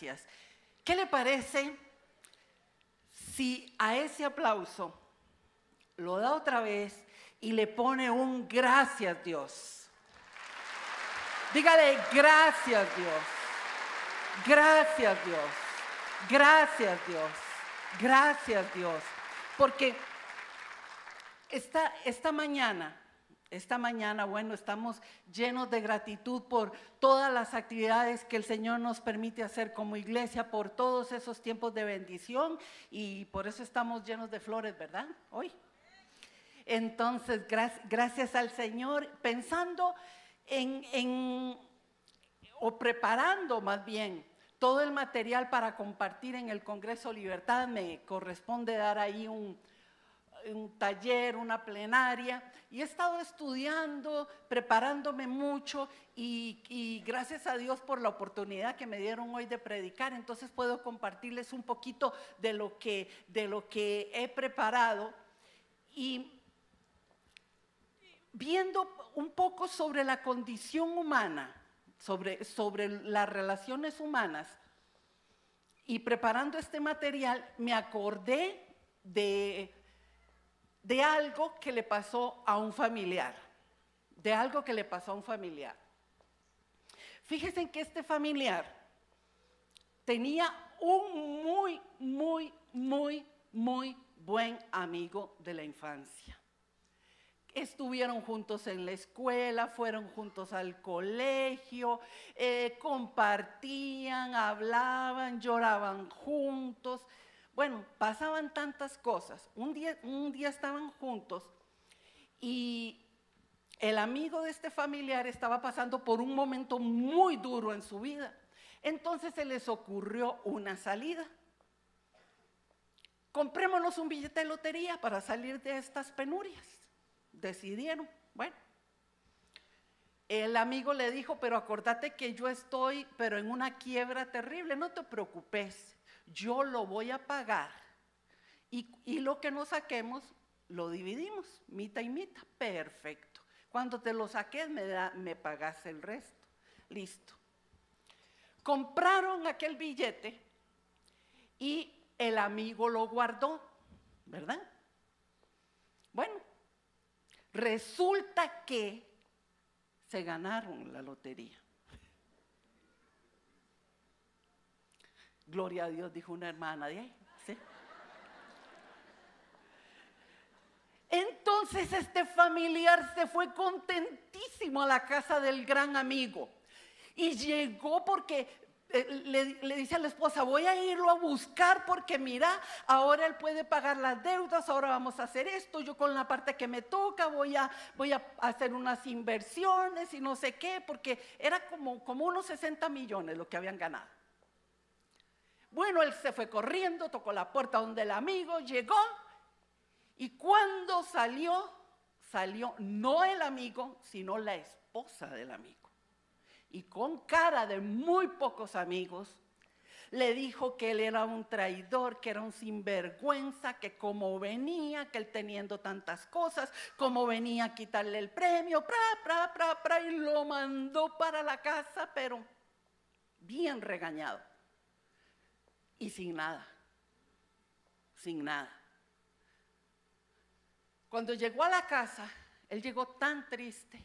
gracias. ¿Qué le parece si a ese aplauso lo da otra vez y le pone un gracias Dios? Dígale gracias Dios. Gracias Dios. Gracias Dios. Gracias Dios. Porque esta, esta mañana esta mañana, bueno, estamos llenos de gratitud por todas las actividades que el Señor nos permite hacer como iglesia, por todos esos tiempos de bendición y por eso estamos llenos de flores, ¿verdad? Hoy. Entonces, gracias, al Señor, pensando en, o preparando más bien todo el material para compartir en el Congreso Libertad, me corresponde dar ahí un, un taller, una plenaria, y he estado estudiando, preparándome mucho, y, gracias a Dios por la oportunidad que me dieron hoy de predicar, entonces puedo compartirles un poquito de lo que, de lo que he preparado. Y viendo un poco sobre la condición humana, sobre, sobre las relaciones humanas, y preparando este material, me acordé de de algo que le pasó a un familiar, de algo que le pasó a un familiar. Fíjense que este familiar tenía un muy, muy, muy, muy buen amigo de la infancia. Estuvieron juntos en la escuela, fueron juntos al colegio, eh, compartían, hablaban, lloraban juntos. Bueno, pasaban tantas cosas. Un día, un día estaban juntos y el amigo de este familiar estaba pasando por un momento muy duro en su vida. Entonces se les ocurrió una salida. Comprémonos un billete de lotería para salir de estas penurias. Decidieron, bueno. El amigo le dijo, pero acordate que yo estoy, pero en una quiebra terrible, no te preocupes yo lo voy a pagar y, lo que nos saquemos lo dividimos, mitad y mitad, perfecto. Cuando te lo saques me, me pagas el resto, listo. Compraron aquel billete y el amigo lo guardó, ¿verdad? Bueno, resulta que se ganaron la lotería. Gloria a Dios, dijo una hermana de ahí. Entonces este familiar se fue contentísimo a la casa del gran amigo y llegó porque eh, le, dice a la esposa, voy a irlo a buscar porque mira, ahora él puede pagar las deudas, ahora vamos a hacer esto, yo con la parte que me toca voy a, voy a hacer unas inversiones y no sé qué, porque era como, como unos 60 millones lo que habían ganado. Bueno, él se fue corriendo, tocó la puerta donde el amigo llegó y cuando salió, salió no el amigo, sino la esposa del amigo. Y con cara de muy pocos amigos, le dijo que él era un traidor, que era un sinvergüenza, que como venía, que él teniendo tantas cosas, como venía a quitarle el premio, pra, pra, pra, pra, y lo mandó para la casa, pero bien regañado y sin nada, sin nada. Cuando llegó a la casa, él llegó tan triste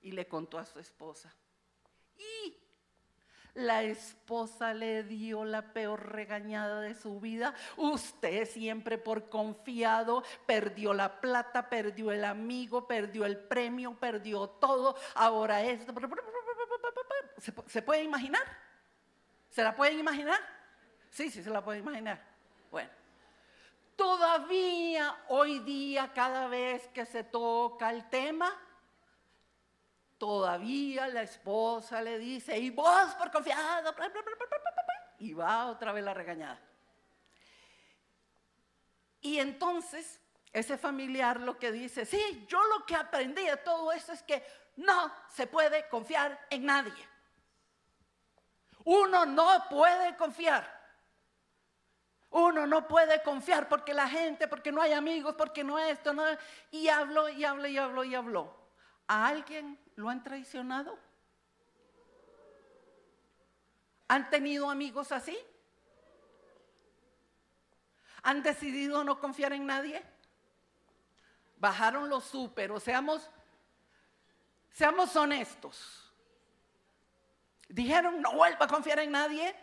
y le contó a su esposa. Y la esposa le dio la peor regañada de su vida. Usted siempre por confiado perdió la plata, perdió el amigo, perdió el premio, perdió todo. Ahora es... ¿Se, puede imaginar? ¿Se la pueden imaginar? Sí, sí se la puede imaginar. Bueno, todavía hoy día, cada vez que se toca el tema, todavía la esposa le dice, y vos por confiado, y va otra vez la regañada. Y entonces ese familiar lo que dice, sí, yo lo que aprendí de todo esto es que no se puede confiar en nadie. Uno no puede confiar. Uno no puede confiar porque la gente, porque no hay amigos, porque no esto, no. Y habló y habló y habló y habló. ¿A alguien lo han traicionado? ¿Han tenido amigos así? ¿Han decidido no confiar en nadie? Bajaron los súper, seamos, seamos honestos. Dijeron, no vuelva a confiar en nadie.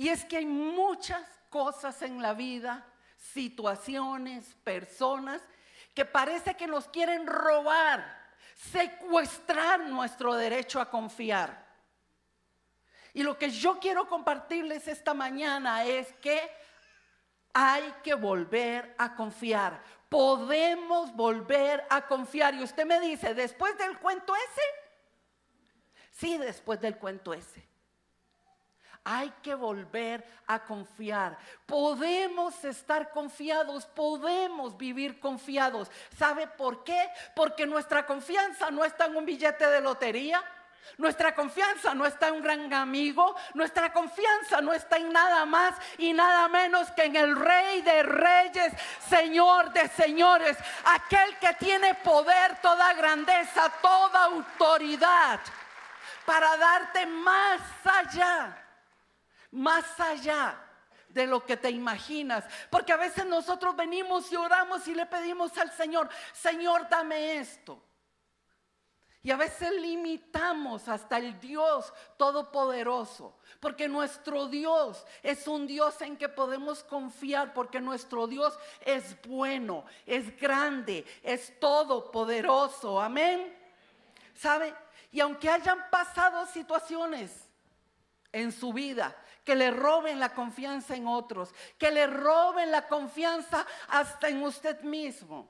Y es que hay muchas cosas en la vida, situaciones, personas, que parece que nos quieren robar, secuestrar nuestro derecho a confiar. Y lo que yo quiero compartirles esta mañana es que hay que volver a confiar. Podemos volver a confiar. Y usted me dice, ¿después del cuento ese? Sí, después del cuento ese. Hay que volver a confiar. Podemos estar confiados, podemos vivir confiados. ¿Sabe por qué? Porque nuestra confianza no está en un billete de lotería. Nuestra confianza no está en un gran amigo, nuestra confianza no está en nada más y nada menos que en el Rey de Reyes, Señor de Señores, aquel que tiene poder, toda grandeza, toda autoridad para darte más allá más allá de lo que te imaginas. Porque a veces nosotros venimos y oramos y le pedimos al Señor, Señor, dame esto. Y a veces limitamos hasta el Dios Todopoderoso, porque nuestro Dios es un Dios en que podemos confiar, porque nuestro Dios es bueno, es grande, es todopoderoso. Amén. ¿Sabe? Y aunque hayan pasado situaciones en su vida que le roben la confianza en otros, que le roben la confianza hasta en usted mismo,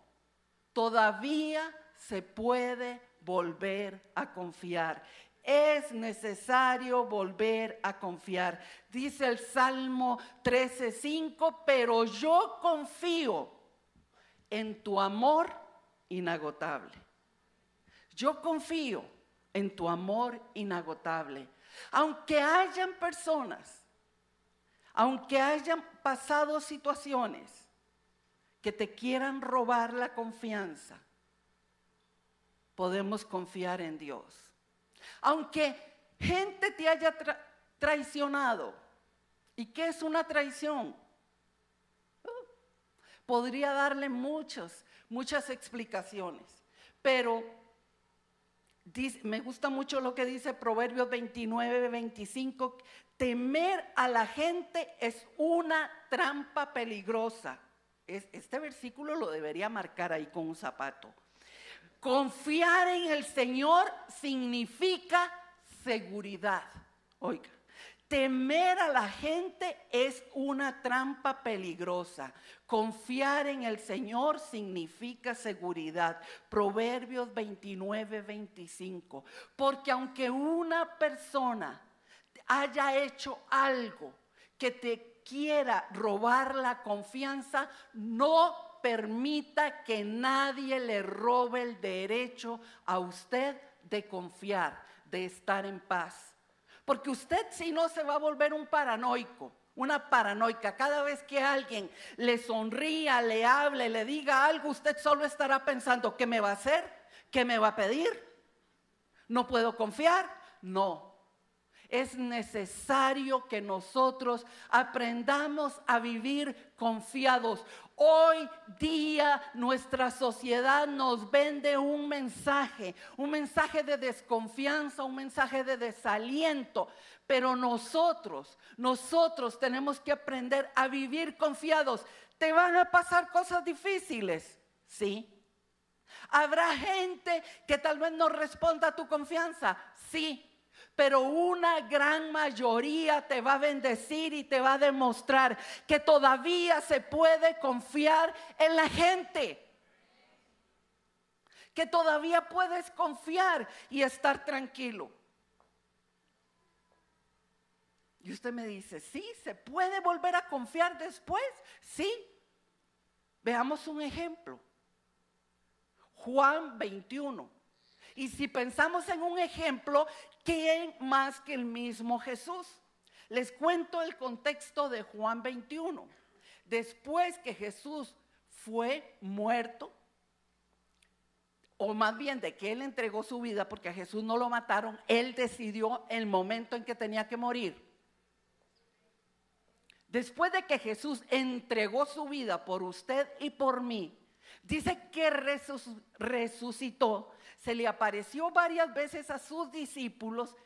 todavía se puede volver a confiar. Es necesario volver a confiar. Dice el Salmo 13:5, pero yo confío en tu amor inagotable. Yo confío en tu amor inagotable. Aunque hayan personas aunque hayan pasado situaciones que te quieran robar la confianza, podemos confiar en Dios. Aunque gente te haya traicionado, ¿y qué es una traición? Uh, podría darle muchas, muchas explicaciones, pero me gusta mucho lo que dice Proverbios 29, 25, temer a la gente es una trampa peligrosa. este versículo lo debería marcar ahí con un zapato. Confiar en el Señor significa seguridad. Oiga, temer a la gente es una trampa peligrosa. Confiar en el Señor significa seguridad. Proverbios 29, 25. Porque aunque una persona haya hecho algo que te quiera robar la confianza, no permita que nadie le robe el derecho a usted de confiar, de estar en paz. Porque usted si no se va a volver un paranoico, una paranoica. Cada vez que alguien le sonría, le hable, le diga algo, usted solo estará pensando, ¿qué me va a hacer? ¿Qué me va a pedir? ¿No puedo confiar? No, es necesario que nosotros aprendamos a vivir confiados. Hoy día nuestra sociedad nos vende un mensaje, un mensaje de desconfianza, un mensaje de desaliento. Pero nosotros, nosotros tenemos que aprender a vivir confiados. ¿Te van a pasar cosas difíciles? Sí. ¿Habrá gente que tal vez no responda a tu confianza? Sí pero una gran mayoría te va a bendecir y te va a demostrar que todavía se puede confiar en la gente. Que todavía puedes confiar y estar tranquilo. Y usted me dice, sí, se puede volver a confiar después. Sí. Veamos un ejemplo. Juan 21. Y si pensamos en un ejemplo, ¿quién más que el mismo Jesús? Les cuento el contexto de Juan 21. Después que Jesús fue muerto, o más bien de que él entregó su vida porque a Jesús no lo mataron, él decidió el momento en que tenía que morir. Después de que Jesús entregó su vida por usted y por mí, dice que resucitó, se le apareció varias veces a sus discípulos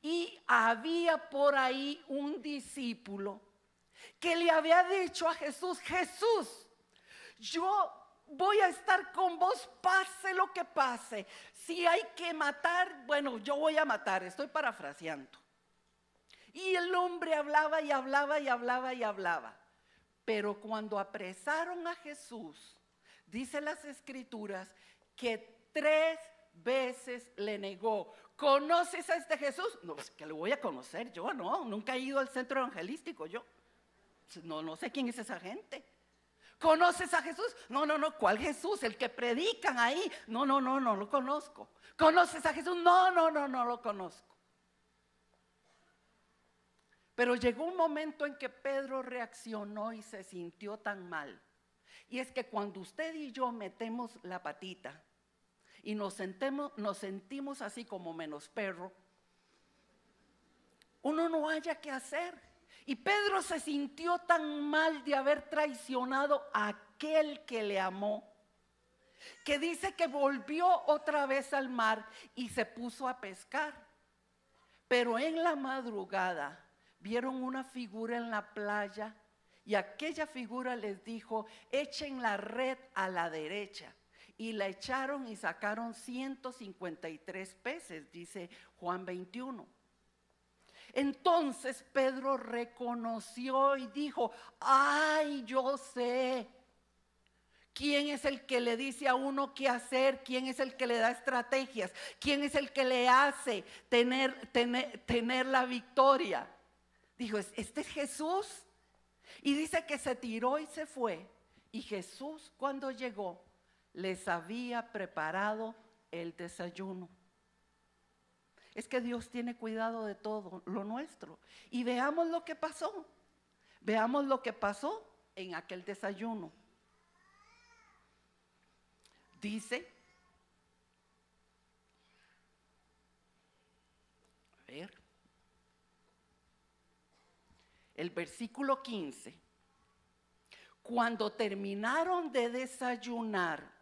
y había por ahí un discípulo que le había dicho a Jesús, Jesús, yo voy a estar con vos, pase lo que pase. Si hay que matar, bueno, yo voy a matar, estoy parafraseando. Y el hombre hablaba y hablaba y hablaba y hablaba. Pero cuando apresaron a Jesús, dice las escrituras que tres veces le negó. ¿Conoces a este Jesús? No, pues que lo voy a conocer yo, no, nunca he ido al centro evangelístico yo. No, no sé quién es esa gente. ¿Conoces a Jesús? No, no, no, ¿cuál Jesús? El que predican ahí. No, no, no, no lo conozco. ¿Conoces a Jesús? No, no, no, no lo conozco. Pero llegó un momento en que Pedro reaccionó y se sintió tan mal. Y es que cuando usted y yo metemos la patita y nos, nos sentimos así como menos perro, uno no haya que hacer. Y Pedro se sintió tan mal de haber traicionado a aquel que le amó, que dice que volvió otra vez al mar y se puso a pescar. Pero en la madrugada vieron una figura en la playa y aquella figura les dijo, echen la red a la derecha. Y la echaron y sacaron 153 peces, dice Juan 21. Entonces Pedro reconoció y dijo, ay, yo sé. ¿Quién es el que le dice a uno qué hacer? ¿Quién es el que le da estrategias? ¿Quién es el que le hace tener, tener, tener la victoria? Dijo, este es Jesús. Y dice que se tiró y se fue. Y Jesús cuando llegó les había preparado el desayuno. Es que Dios tiene cuidado de todo lo nuestro. Y veamos lo que pasó. Veamos lo que pasó en aquel desayuno. Dice, a ver, el versículo 15, cuando terminaron de desayunar,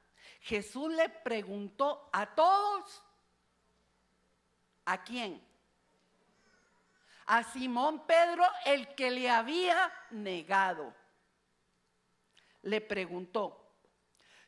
Jesús le preguntó a todos, ¿a quién? A Simón Pedro, el que le había negado. Le preguntó,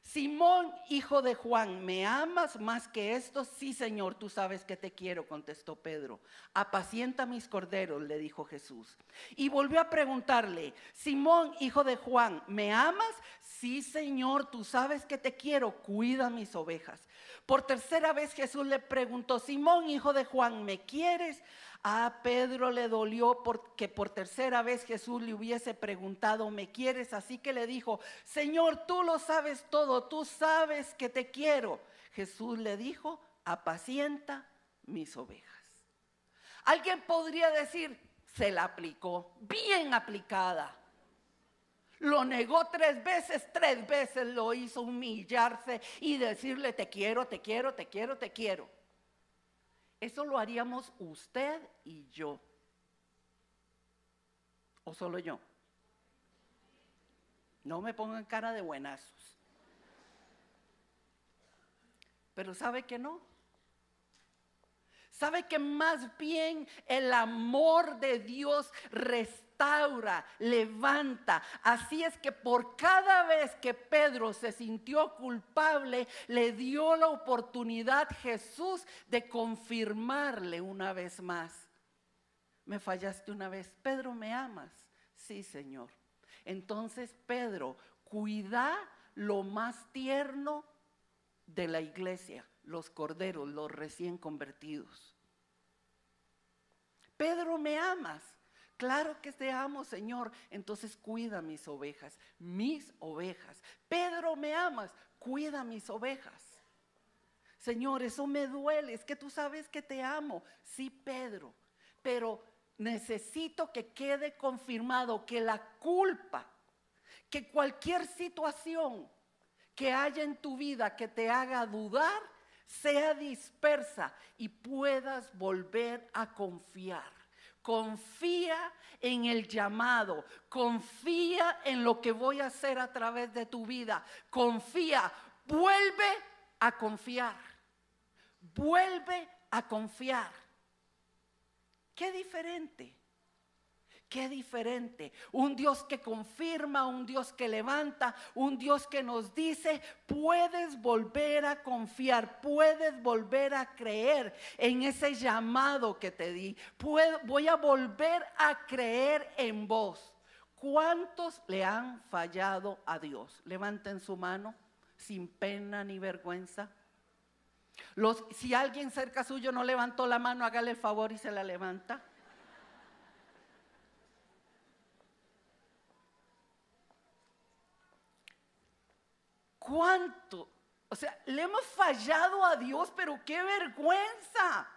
Simón, hijo de Juan, ¿me amas más que esto? Sí, Señor, tú sabes que te quiero, contestó Pedro. Apacienta mis corderos, le dijo Jesús. Y volvió a preguntarle, Simón, hijo de Juan, ¿me amas? Sí, Señor, tú sabes que te quiero, cuida mis ovejas. Por tercera vez Jesús le preguntó, Simón, hijo de Juan, ¿me quieres? A Pedro le dolió porque por tercera vez Jesús le hubiese preguntado, ¿me quieres? Así que le dijo, Señor, tú lo sabes todo, tú sabes que te quiero. Jesús le dijo, apacienta mis ovejas. Alguien podría decir, se la aplicó, bien aplicada. Lo negó tres veces, tres veces lo hizo humillarse y decirle, te quiero, te quiero, te quiero, te quiero. Eso lo haríamos usted y yo. ¿O solo yo? No me pongan cara de buenazos. Pero ¿sabe que no? ¿Sabe que más bien el amor de Dios resta restaura, levanta. Así es que por cada vez que Pedro se sintió culpable, le dio la oportunidad Jesús de confirmarle una vez más. Me fallaste una vez. Pedro, ¿me amas? Sí, Señor. Entonces, Pedro, cuida lo más tierno de la iglesia, los corderos, los recién convertidos. Pedro, ¿me amas? Claro que te amo, Señor. Entonces cuida mis ovejas, mis ovejas. Pedro, me amas, cuida mis ovejas. Señor, eso me duele, es que tú sabes que te amo. Sí, Pedro, pero necesito que quede confirmado que la culpa, que cualquier situación que haya en tu vida que te haga dudar, sea dispersa y puedas volver a confiar. Confía en el llamado, confía en lo que voy a hacer a través de tu vida, confía, vuelve a confiar, vuelve a confiar. Qué diferente. Qué diferente. Un Dios que confirma, un Dios que levanta, un Dios que nos dice, puedes volver a confiar, puedes volver a creer en ese llamado que te di. voy a volver a creer en vos. ¿Cuántos le han fallado a Dios? Levanten su mano sin pena ni vergüenza. Si alguien cerca suyo no levantó la mano, hágale el favor y se la levanta. ¿Cuánto? O sea, le hemos fallado a Dios, pero qué vergüenza.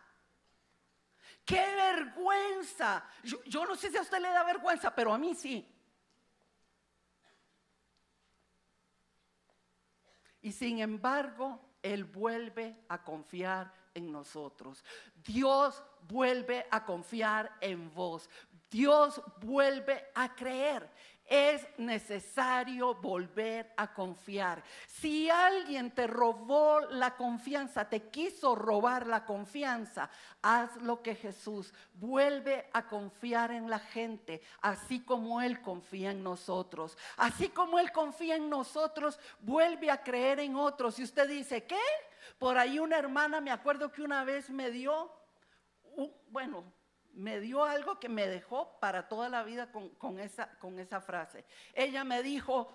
Qué vergüenza. Yo, yo, no sé si a usted le da vergüenza, pero a mí sí. Y sin embargo, Él vuelve a confiar en nosotros. Dios vuelve a confiar en vos. Dios vuelve a creer es necesario volver a confiar. Si alguien te robó la confianza, te quiso robar la confianza, haz lo que Jesús. Vuelve a confiar en la gente, así como Él confía en nosotros. Así como Él confía en nosotros, vuelve a creer en otros. Y usted dice, ¿qué? Por ahí una hermana, me acuerdo que una vez me dio, bueno, me dio algo que me dejó para toda la vida con, esa, frase. Ella me dijo,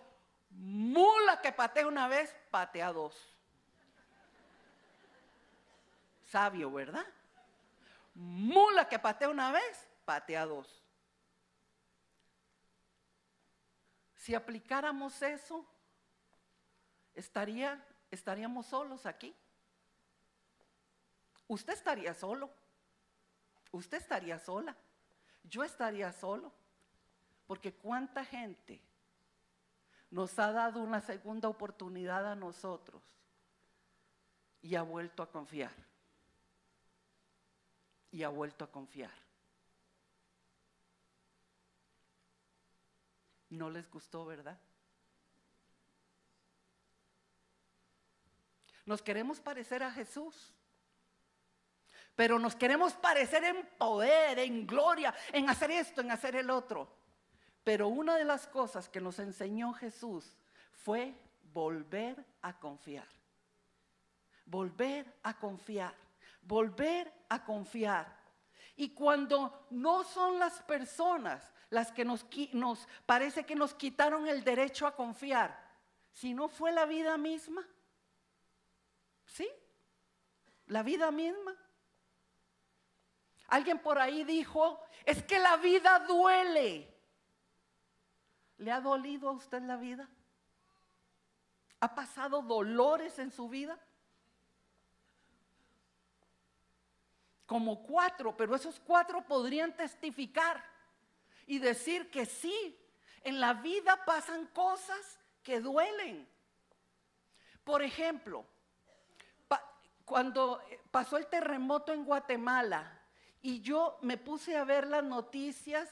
mula que patea una vez, patea dos. Sabio, ¿verdad? Mula que patea una vez, patea dos. Si aplicáramos eso, estaría, estaríamos solos aquí. Usted estaría solo usted estaría sola, yo estaría solo, porque cuánta gente nos ha dado una segunda oportunidad a nosotros y ha vuelto a confiar. Y ha vuelto a confiar. No les gustó, ¿verdad? Nos queremos parecer a Jesús. Pero nos queremos parecer en poder, en gloria, en hacer esto, en hacer el otro. Pero una de las cosas que nos enseñó Jesús fue volver a confiar. Volver a confiar. Volver a confiar. Y cuando no son las personas las que nos, nos parece que nos quitaron el derecho a confiar, si no fue la vida misma, ¿sí? La vida misma. Alguien por ahí dijo, es que la vida duele. ¿Le ha dolido a usted la vida? ¿Ha pasado dolores en su vida? Como cuatro, pero esos cuatro podrían testificar y decir que sí, en la vida pasan cosas que duelen. Por ejemplo, cuando pasó el terremoto en Guatemala, y yo me puse a ver las noticias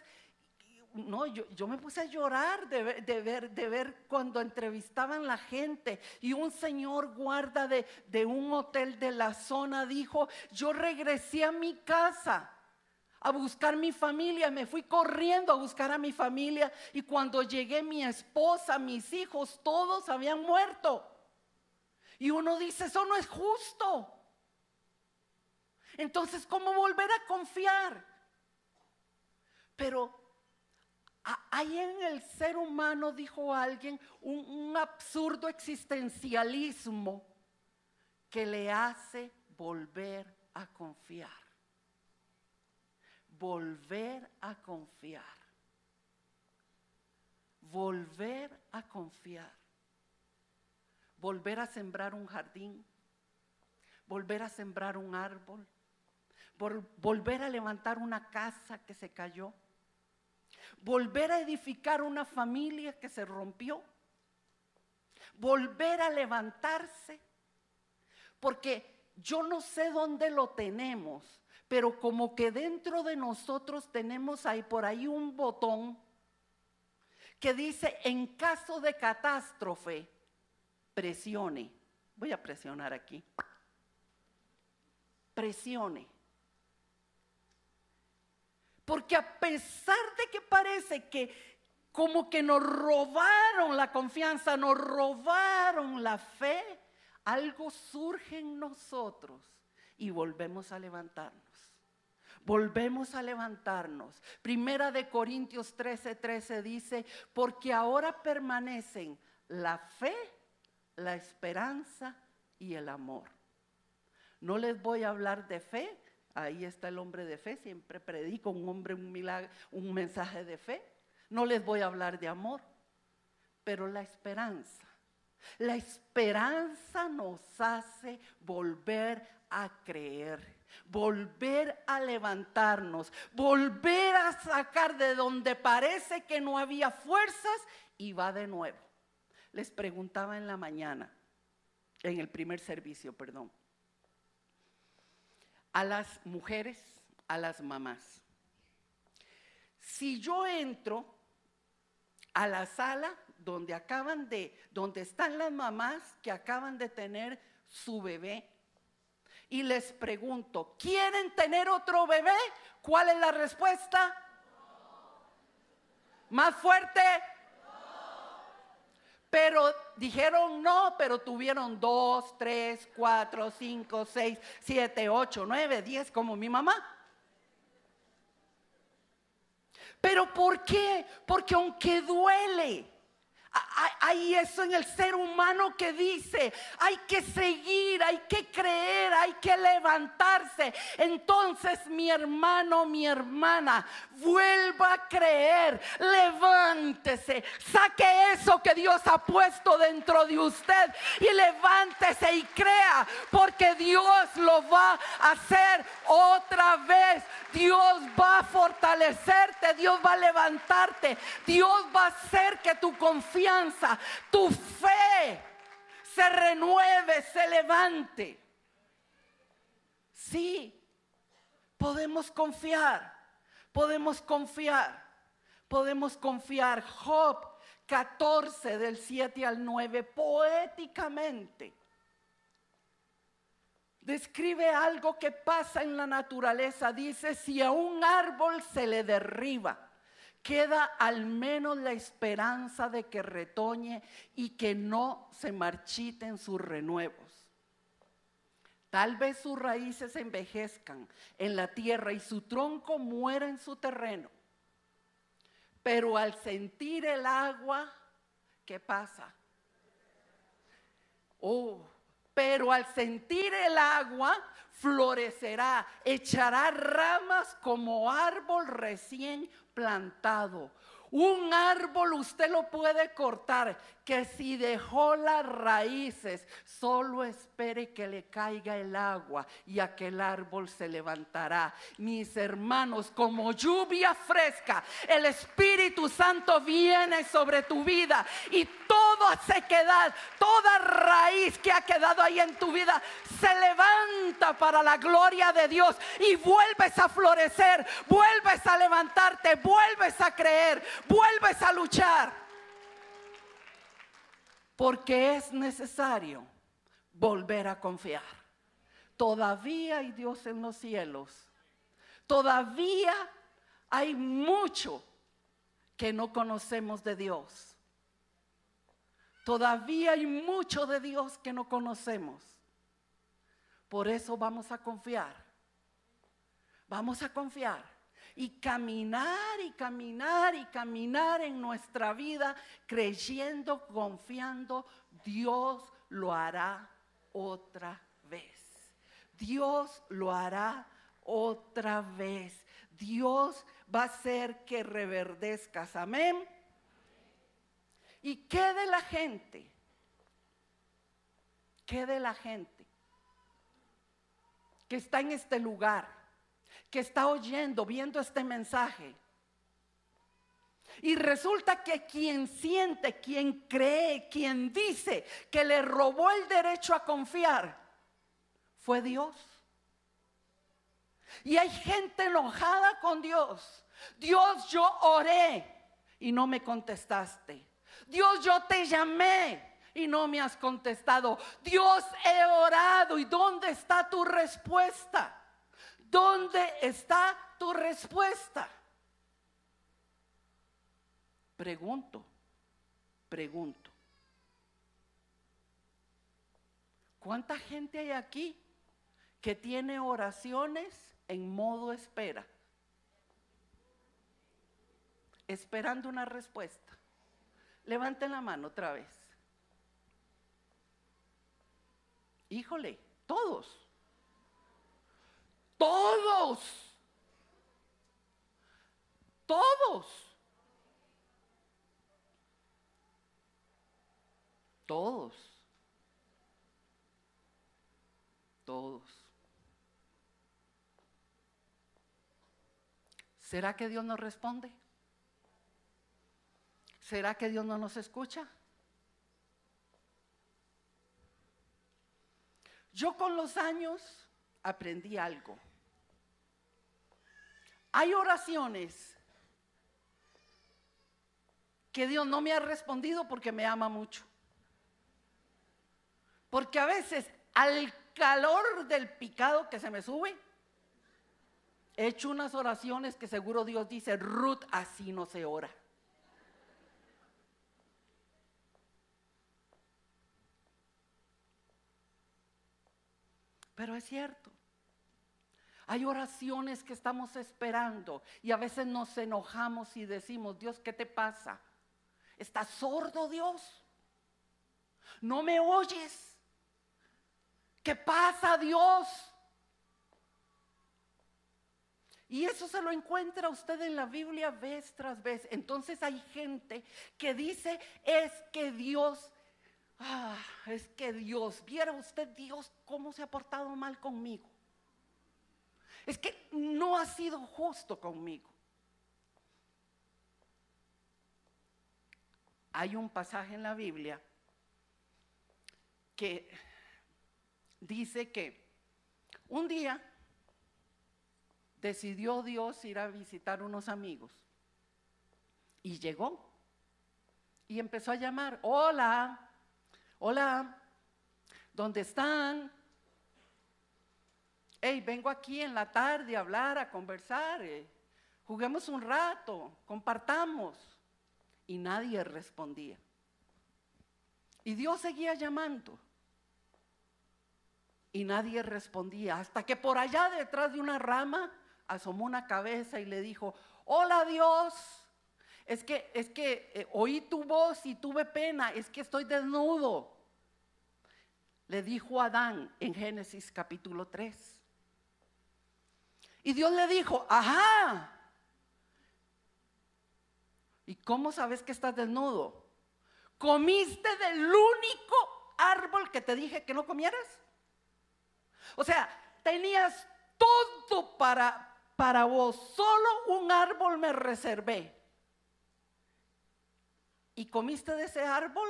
no, yo, me puse a llorar de ver, de, ver, cuando entrevistaban la gente y un señor guarda de, de un hotel de la zona dijo, yo regresé a mi casa a buscar mi familia, me fui corriendo a buscar a mi familia y cuando llegué mi esposa, mis hijos, todos habían muerto. Y uno dice, eso no es justo. Entonces, ¿cómo volver a confiar? Pero ahí en el ser humano, dijo alguien, un, absurdo existencialismo que le hace volver a confiar. Volver a confiar. Volver a confiar. Volver a sembrar un jardín. Volver a sembrar un árbol volver a levantar una casa que se cayó, volver a edificar una familia que se rompió, volver a levantarse, porque yo no sé dónde lo tenemos, pero como que dentro de nosotros tenemos ahí por ahí un botón que dice en caso de catástrofe, presione. Voy a presionar aquí. Presione. Porque a pesar de que parece que como que nos robaron la confianza, nos robaron la fe, algo surge en nosotros y volvemos a levantarnos. Volvemos a levantarnos. Primera de Corintios 13, 13 dice, porque ahora permanecen la fe, la esperanza y el amor. No les voy a hablar de fe, ahí está el hombre de fe, siempre predico un hombre, un un mensaje de fe. No les voy a hablar de amor, pero la esperanza. La esperanza nos hace volver a creer volver a levantarnos, volver a sacar de donde parece que no había fuerzas y va de nuevo. Les preguntaba en la mañana, en el primer servicio, perdón, a las mujeres, a las mamás. Si yo entro a la sala donde acaban de, donde están las mamás que acaban de tener su bebé, y les pregunto, ¿quieren tener otro bebé? ¿Cuál es la respuesta? ¿Más fuerte? Pero dijeron no, pero tuvieron dos, tres, cuatro, cinco, seis, siete, ocho, nueve, diez, como mi mamá. Pero ¿por qué? Porque aunque duele, hay eso en el ser humano que dice, hay que seguir, hay que creer, hay que levantarse. Entonces mi hermano, mi hermana, vuelva a creer, levántese, saque eso que Dios ha puesto dentro de usted y levántese y crea, porque Dios lo va a hacer otra vez. Dios va a fortalecerte, Dios va a levantarte, Dios va a hacer que tu confianza, tu fe se renueve, se levante. Sí, podemos confiar, podemos confiar, podemos confiar. Job 14 del 7 al 9, poéticamente describe algo que pasa en la naturaleza. Dice, si a un árbol se le derriba, queda al menos la esperanza de que retoñe y que no se marchiten sus renuevos. Tal vez sus raíces envejezcan en la tierra y su tronco muera en su terreno. Pero al sentir el agua, ¿qué pasa? Oh, pero al sentir el agua florecerá, echará ramas como árbol recién plantado. Un árbol usted lo puede cortar, que si dejó las raíces, solo espere que le caiga el agua y aquel árbol se levantará. Mis hermanos, como lluvia fresca, el Espíritu Santo viene sobre tu vida y toda sequedad, toda raíz que ha quedado ahí en tu vida, se levanta para la gloria de Dios y vuelves a florecer, vuelves a levantarte, vuelves a creer, vuelves a luchar. Porque es necesario volver a confiar. Todavía hay Dios en los cielos. Todavía hay mucho que no conocemos de Dios. Todavía hay mucho de Dios que no conocemos. Por eso vamos a confiar. Vamos a confiar y caminar y caminar y caminar en nuestra vida creyendo, confiando, Dios lo hará otra vez. Dios lo hará otra vez. Dios va a hacer que reverdezcas. Amén. ¿Y qué de la gente? ¿Qué de la gente que está en este lugar? que está oyendo, viendo este mensaje. Y resulta que quien siente, quien cree, quien dice que le robó el derecho a confiar, fue Dios. Y hay gente enojada con Dios. Dios, yo oré y no me contestaste. Dios, yo te llamé y no me has contestado. Dios, he orado y ¿dónde está tu respuesta? ¿Dónde está tu respuesta? Pregunto, pregunto. ¿Cuánta gente hay aquí que tiene oraciones en modo espera? Esperando una respuesta. Levanten la mano otra vez. Híjole, todos. Todos. Todos. Todos. Todos. ¿Será que Dios nos responde? ¿Será que Dios no nos escucha? Yo con los años aprendí algo. Hay oraciones que Dios no me ha respondido porque me ama mucho. Porque a veces al calor del picado que se me sube, he hecho unas oraciones que seguro Dios dice, Ruth, así no se ora. Pero es cierto. Hay oraciones que estamos esperando y a veces nos enojamos y decimos, Dios, ¿qué te pasa? ¿Estás sordo, Dios? ¿No me oyes? ¿Qué pasa, Dios? Y eso se lo encuentra usted en la Biblia vez tras vez. Entonces hay gente que dice, es que Dios Ah, es que Dios, viera usted Dios cómo se ha portado mal conmigo. Es que no ha sido justo conmigo. Hay un pasaje en la Biblia que dice que un día decidió Dios ir a visitar unos amigos y llegó y empezó a llamar, hola, Hola, ¿dónde están? Hey, vengo aquí en la tarde a hablar, a conversar. Eh. Juguemos un rato, compartamos. Y nadie respondía. Y Dios seguía llamando. Y nadie respondía. Hasta que por allá detrás de una rama asomó una cabeza y le dijo, hola Dios. Es que, es que eh, oí tu voz y tuve pena, es que estoy desnudo. Le dijo Adán en Génesis capítulo 3. Y Dios le dijo, ajá. ¿Y cómo sabes que estás desnudo? ¿Comiste del único árbol que te dije que no comieras? O sea, tenías todo para, para vos, solo un árbol me reservé. ¿Y comiste de ese árbol?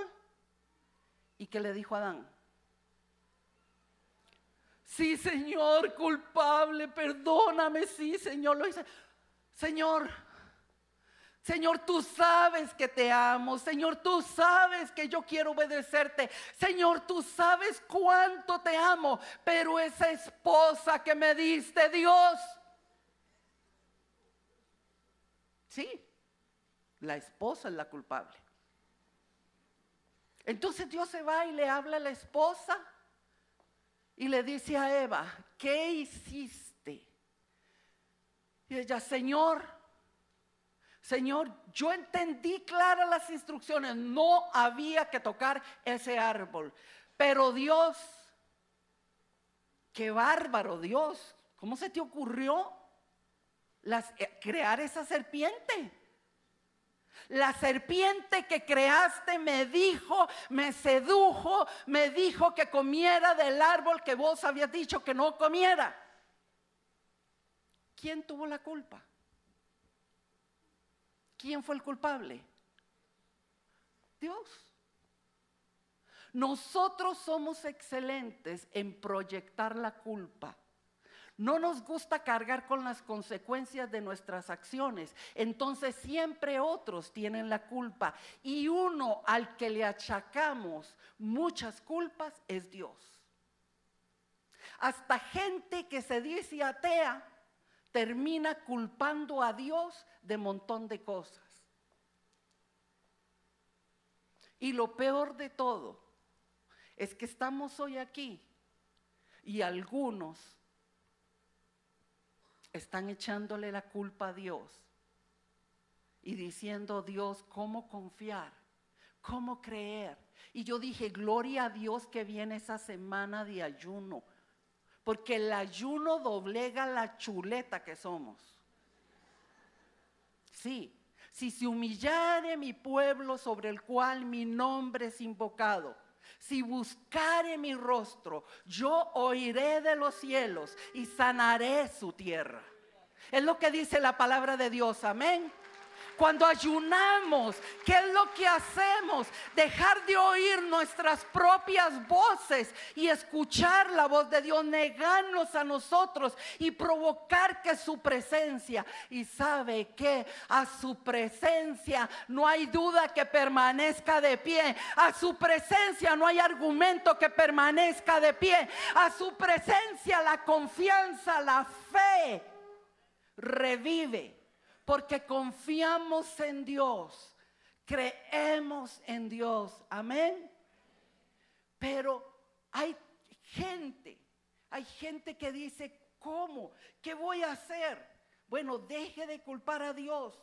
¿Y qué le dijo Adán? Sí, Señor, culpable, perdóname, sí, Señor, lo hice. Señor, Señor, tú sabes que te amo. Señor, tú sabes que yo quiero obedecerte. Señor, tú sabes cuánto te amo. Pero esa esposa que me diste, Dios. Sí, la esposa es la culpable. Entonces Dios se va y le habla a la esposa y le dice a Eva, ¿qué hiciste? Y ella, Señor, Señor, yo entendí claras las instrucciones, no había que tocar ese árbol. Pero Dios, qué bárbaro Dios, ¿cómo se te ocurrió eh, crear esa serpiente? La serpiente que creaste me dijo, me sedujo, me dijo que comiera del árbol que vos habías dicho que no comiera. ¿Quién tuvo la culpa? ¿Quién fue el culpable? Dios. Nosotros somos excelentes en proyectar la culpa. No nos gusta cargar con las consecuencias de nuestras acciones. Entonces siempre otros tienen la culpa. Y uno al que le achacamos muchas culpas es Dios. Hasta gente que se dice atea termina culpando a Dios de montón de cosas. Y lo peor de todo es que estamos hoy aquí y algunos están echándole la culpa a Dios y diciendo, Dios, ¿cómo confiar? ¿Cómo creer? Y yo dije, gloria a Dios que viene esa semana de ayuno, porque el ayuno doblega la chuleta que somos. Sí, si se humillare mi pueblo sobre el cual mi nombre es invocado, si buscare mi rostro, yo oiré de los cielos y sanaré su tierra. Es lo que dice la palabra de Dios, amén. Cuando ayunamos, ¿qué es lo que hacemos? Dejar de oír nuestras propias voces y escuchar la voz de Dios, negarnos a nosotros y provocar que su presencia, y sabe que a su presencia no hay duda que permanezca de pie, a su presencia no hay argumento que permanezca de pie, a su presencia la confianza, la fe revive porque confiamos en Dios, creemos en Dios, amén. Pero hay gente, hay gente que dice, ¿cómo? ¿Qué voy a hacer? Bueno, deje de culpar a Dios.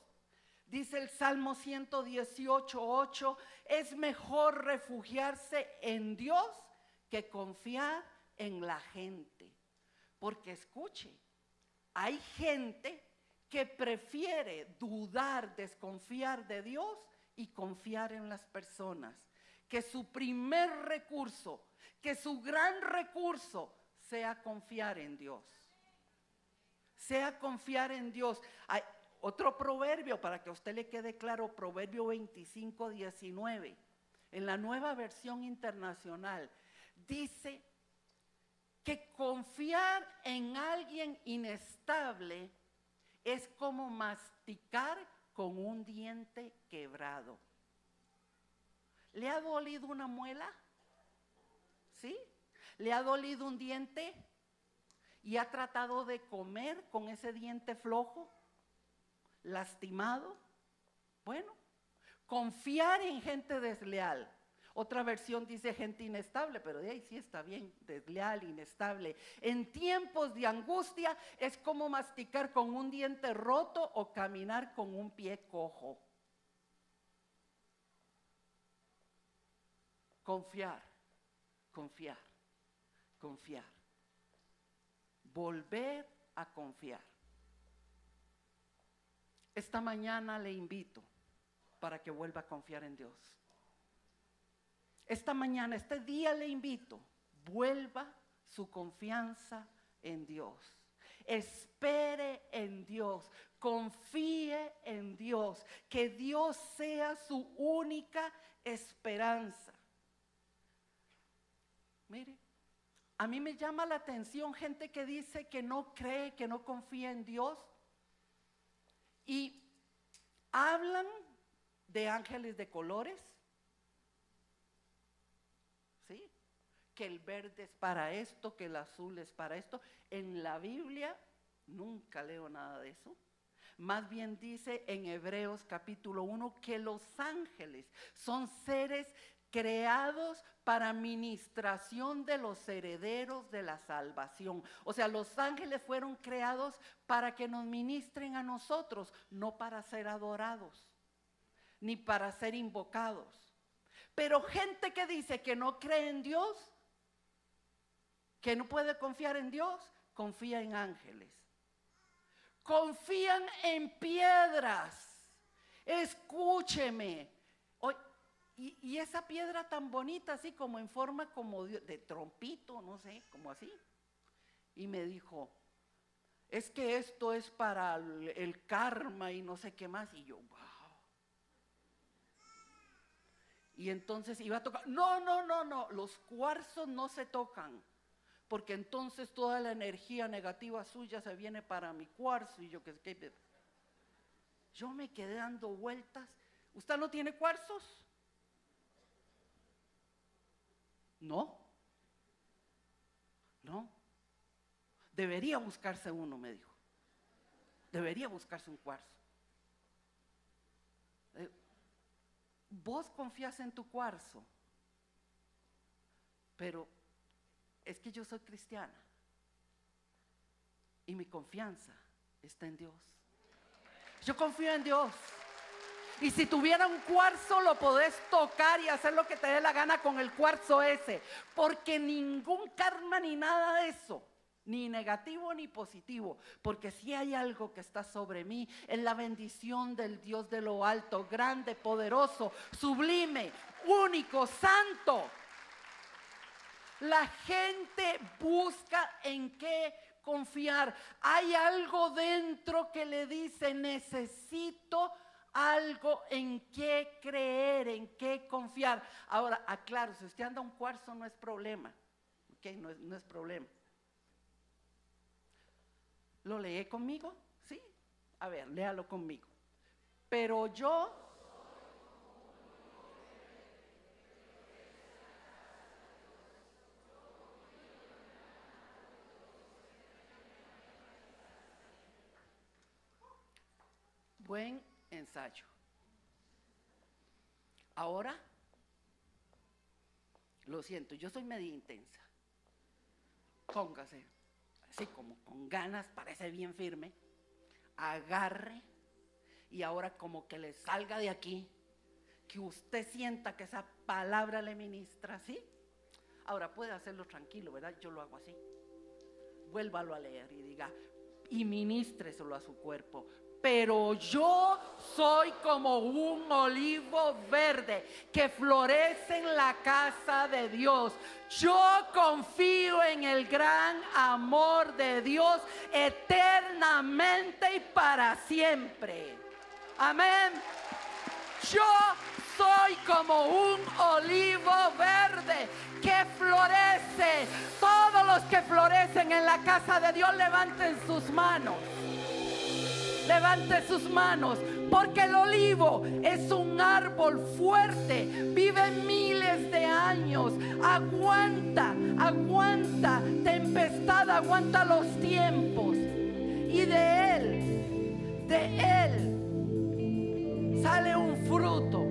Dice el Salmo 118, 8, es mejor refugiarse en Dios que confiar en la gente. Porque escuche, hay gente que prefiere dudar, desconfiar de Dios y confiar en las personas. Que su primer recurso, que su gran recurso sea confiar en Dios. Sea confiar en Dios. Hay otro proverbio para que a usted le quede claro, Proverbio 25, 19. En la nueva versión internacional dice que confiar en alguien inestable es como masticar con un diente quebrado. ¿Le ha dolido una muela? ¿Sí? ¿Le ha dolido un diente? ¿Y ha tratado de comer con ese diente flojo? ¿Lastimado? Bueno, confiar en gente desleal otra versión dice gente inestable, pero de ahí sí está bien, desleal, inestable. En tiempos de angustia es como masticar con un diente roto o caminar con un pie cojo. Confiar, confiar, confiar. Volver a confiar. Esta mañana le invito para que vuelva a confiar en Dios. Esta mañana, este día le invito, vuelva su confianza en Dios. Espere en Dios, confíe en Dios, que Dios sea su única esperanza. Mire, a mí me llama la atención gente que dice que no cree, que no confía en Dios y hablan de ángeles de colores, que el verde es para esto, que el azul es para esto. En la Biblia nunca leo nada de eso. Más bien dice en Hebreos capítulo 1 que los ángeles son seres creados para ministración de los herederos de la salvación. O sea, los ángeles fueron creados para que nos ministren a nosotros, no para ser adorados, ni para ser invocados. Pero gente que dice que no cree en Dios, que no puede confiar en Dios, confía en ángeles. Confían en piedras. Escúcheme. Y, esa piedra tan bonita, así como en forma como de, trompito, no sé, como así. Y me dijo, es que esto es para el, el karma y no sé qué más. Y yo, wow. Y entonces iba a tocar. No, no, no, no. Los cuarzos no se tocan. Porque entonces toda la energía negativa suya se viene para mi cuarzo. Y yo que Yo me quedé dando vueltas. ¿Usted no tiene cuarzos? No. No. Debería buscarse uno, me dijo. Debería buscarse un cuarzo. Eh, vos confías en tu cuarzo, pero es que yo soy cristiana y mi confianza está en Dios. Yo confío en Dios. Y si tuviera un cuarzo, lo podés tocar y hacer lo que te dé la gana con el cuarzo ese. Porque ningún karma ni nada de eso, ni negativo ni positivo. Porque si hay algo que está sobre mí, es la bendición del Dios de lo alto, grande, poderoso, sublime, único, santo. La gente busca en qué confiar. Hay algo dentro que le dice, necesito algo en qué creer, en qué confiar. Ahora, aclaro, si usted anda un cuarzo no es problema, ¿ok? No es, problema. ¿Lo lee conmigo? Sí. A ver, léalo conmigo. Pero yo buen ensayo. Ahora, lo siento, yo soy media intensa. Póngase, así como con ganas, parece bien firme. Agarre y ahora como que le salga de aquí, que usted sienta que esa palabra le ministra, ¿sí? Ahora puede hacerlo tranquilo, ¿verdad? Yo lo hago así. Vuélvalo a leer y diga, y ministreselo a su cuerpo pero yo soy como un olivo verde que florece en la casa de Dios. Yo confío en el gran amor de Dios eternamente y para siempre. Amén. Yo soy como un olivo verde que florece. Todos los que florecen en la casa de Dios levanten sus manos. Levante sus manos, porque el olivo es un árbol fuerte, vive miles de años, aguanta, aguanta tempestad, aguanta los tiempos. Y de él, de él, sale un fruto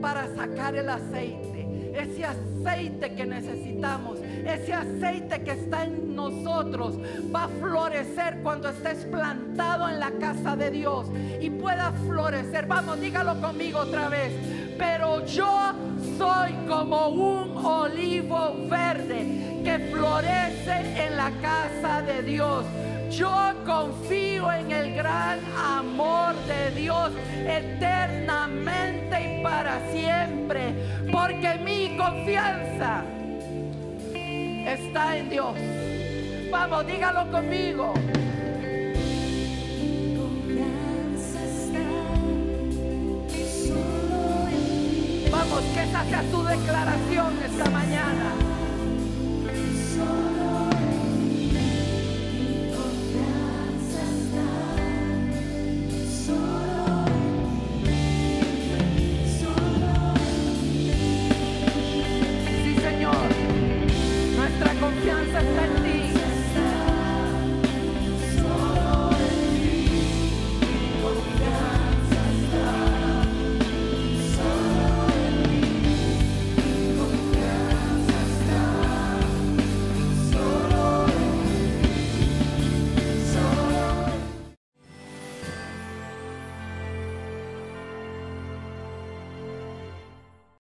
para sacar el aceite ese aceite que necesitamos, ese aceite que está en nosotros, va a florecer cuando estés plantado en la casa de Dios y pueda florecer. Vamos, dígalo conmigo otra vez. Pero yo soy como un olivo verde que florece en la casa de Dios. Yo confío en el gran amor de Dios eternamente y para siempre, porque mi confianza está en Dios. Vamos, dígalo conmigo. Vamos, que esa sea tu declaración esta mañana.